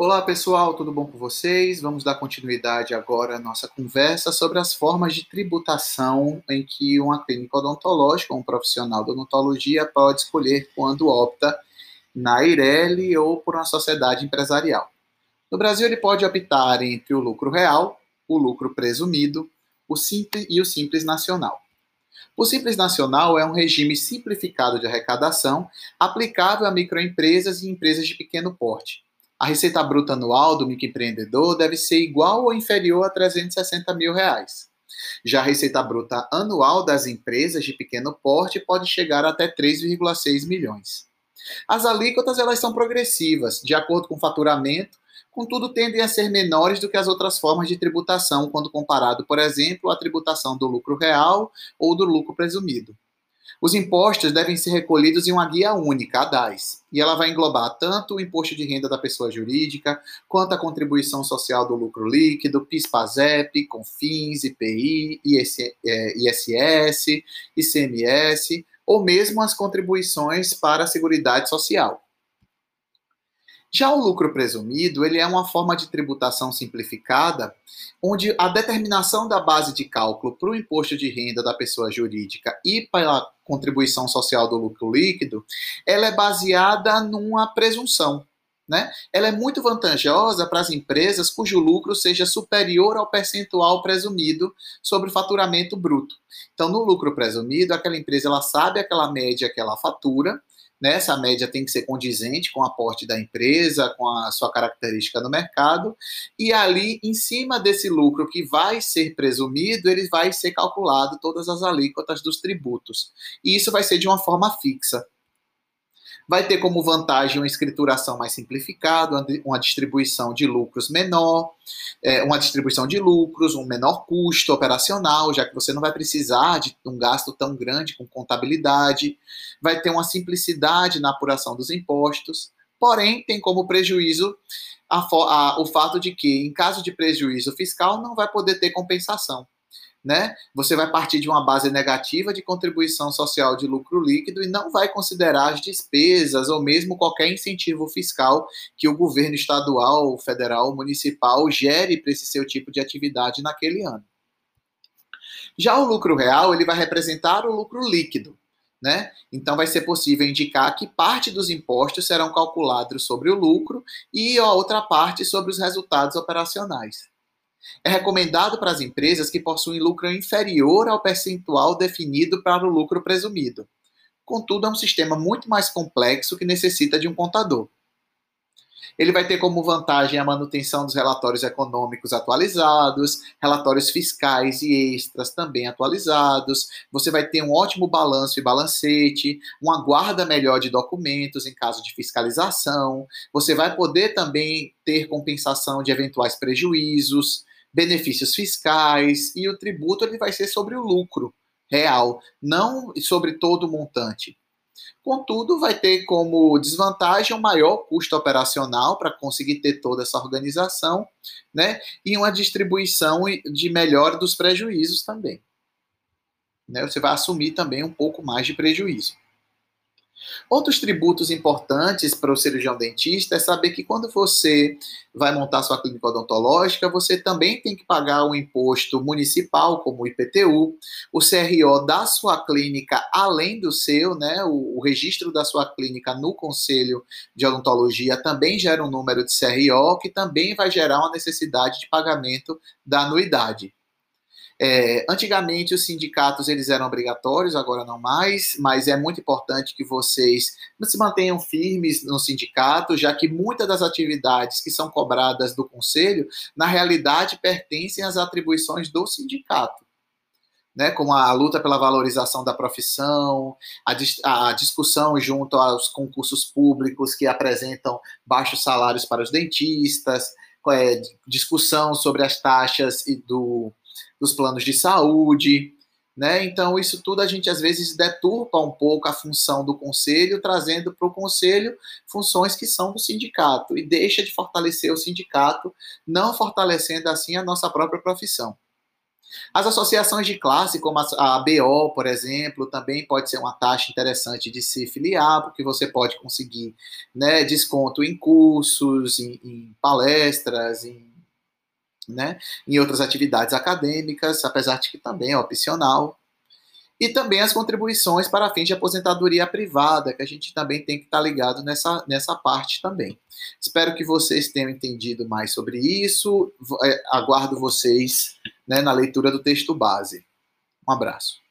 Olá pessoal, tudo bom com vocês? Vamos dar continuidade agora à nossa conversa sobre as formas de tributação em que uma clínica odontológica, um profissional de odontologia pode escolher quando opta na IRELI ou por uma sociedade empresarial. No Brasil, ele pode optar entre o lucro real, o lucro presumido o simples e o simples nacional. O Simples Nacional é um regime simplificado de arrecadação aplicável a microempresas e empresas de pequeno porte a receita bruta anual do microempreendedor deve ser igual ou inferior a 360 mil reais. Já a receita bruta anual das empresas de pequeno porte pode chegar até 3,6 milhões. As alíquotas elas são progressivas, de acordo com o faturamento, contudo tendem a ser menores do que as outras formas de tributação, quando comparado, por exemplo, à tributação do lucro real ou do lucro presumido. Os impostos devem ser recolhidos em uma guia única, a DAS, e ela vai englobar tanto o imposto de renda da pessoa jurídica, quanto a contribuição social do lucro líquido, PIS/PASEP, CONFINS, IPI, ISS, ICMS, ou mesmo as contribuições para a Seguridade Social. Já o lucro presumido, ele é uma forma de tributação simplificada, onde a determinação da base de cálculo para o imposto de renda da pessoa jurídica e para a contribuição social do lucro líquido, ela é baseada numa presunção. Né? Ela é muito vantajosa para as empresas cujo lucro seja superior ao percentual presumido sobre o faturamento bruto. Então, no lucro presumido, aquela empresa ela sabe aquela média que ela fatura, né? Essa média tem que ser condizente com o aporte da empresa, com a sua característica no mercado, e ali, em cima desse lucro que vai ser presumido, ele vai ser calculado todas as alíquotas dos tributos. E isso vai ser de uma forma fixa. Vai ter como vantagem uma escrituração mais simplificada, uma distribuição de lucros menor, é, uma distribuição de lucros, um menor custo operacional, já que você não vai precisar de um gasto tão grande com contabilidade, vai ter uma simplicidade na apuração dos impostos, porém tem como prejuízo a, a, o fato de que, em caso de prejuízo fiscal, não vai poder ter compensação né? Você vai partir de uma base negativa de contribuição social de lucro líquido e não vai considerar as despesas ou mesmo qualquer incentivo fiscal que o governo estadual, federal, municipal gere para esse seu tipo de atividade naquele ano. Já o lucro real, ele vai representar o lucro líquido, né? Então vai ser possível indicar que parte dos impostos serão calculados sobre o lucro e a outra parte sobre os resultados operacionais. É recomendado para as empresas que possuem lucro inferior ao percentual definido para o lucro presumido. Contudo, é um sistema muito mais complexo que necessita de um contador. Ele vai ter como vantagem a manutenção dos relatórios econômicos atualizados, relatórios fiscais e extras também atualizados. Você vai ter um ótimo balanço e balancete, uma guarda melhor de documentos em caso de fiscalização. Você vai poder também ter compensação de eventuais prejuízos benefícios fiscais e o tributo ele vai ser sobre o lucro real, não sobre todo o montante. Contudo, vai ter como desvantagem um maior custo operacional para conseguir ter toda essa organização, né? E uma distribuição de melhor dos prejuízos também. Né? Você vai assumir também um pouco mais de prejuízo. Outros tributos importantes para o cirurgião dentista é saber que quando você vai montar sua clínica odontológica, você também tem que pagar o imposto municipal, como o IPTU, o CRO da sua clínica, além do seu, né? O, o registro da sua clínica no Conselho de Odontologia também gera um número de CRO, que também vai gerar uma necessidade de pagamento da anuidade. É, antigamente os sindicatos eles eram obrigatórios, agora não mais, mas é muito importante que vocês se mantenham firmes no sindicato, já que muitas das atividades que são cobradas do conselho, na realidade pertencem às atribuições do sindicato. Né, como a luta pela valorização da profissão, a, dis a, discussão junto aos concursos públicos que apresentam baixos salários para os dentistas, é, discussão sobre as taxas e do, dos planos de saúde, né? Então, isso tudo a gente às vezes deturpa um pouco a função do conselho, trazendo para o conselho funções que são do sindicato e deixa de fortalecer o sindicato, não fortalecendo assim a nossa própria profissão. As associações de classe, como a ABO, por exemplo, também pode ser uma taxa interessante de se filiar, porque você pode conseguir né, desconto em cursos, em, em palestras, em, né, em outras atividades acadêmicas, apesar de que também é opcional. E também as contribuições para fins de aposentadoria privada, que a gente também tem que estar ligado nessa, nessa parte também. Espero que vocês tenham entendido mais sobre isso. É, aguardo vocês né, na leitura do texto base. Um abraço.